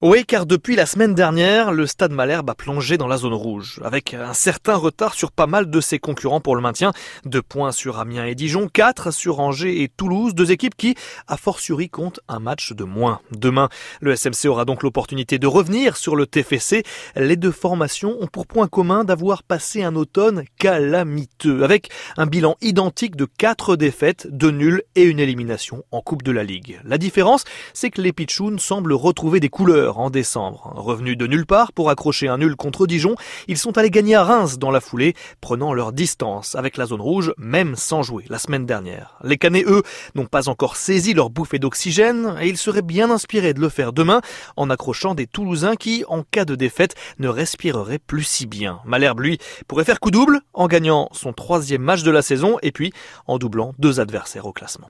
Oui, car depuis la semaine dernière, le Stade Malherbe a plongé dans la zone rouge, avec un certain retard sur pas mal de ses concurrents pour le maintien. Deux points sur Amiens et Dijon, quatre sur Angers et Toulouse, deux équipes qui, a fortiori, comptent un match de moins. Demain, le SMC aura donc l'opportunité de revenir sur le TFC. Les deux formations ont pour point commun d'avoir passé un automne calamiteux, avec un bilan identique de quatre défaites, deux nuls et une élimination en Coupe de la Ligue. La différence, c'est que les Pitchouns semblent retrouver des couleurs en décembre. Revenus de nulle part pour accrocher un nul contre Dijon, ils sont allés gagner à Reims dans la foulée, prenant leur distance avec la zone rouge, même sans jouer la semaine dernière. Les Canets, eux, n'ont pas encore saisi leur bouffée d'oxygène et ils seraient bien inspirés de le faire demain en accrochant des Toulousains qui, en cas de défaite, ne respireraient plus si bien. Malherbe, lui, pourrait faire coup double en gagnant son troisième match de la saison et puis en doublant deux adversaires au classement.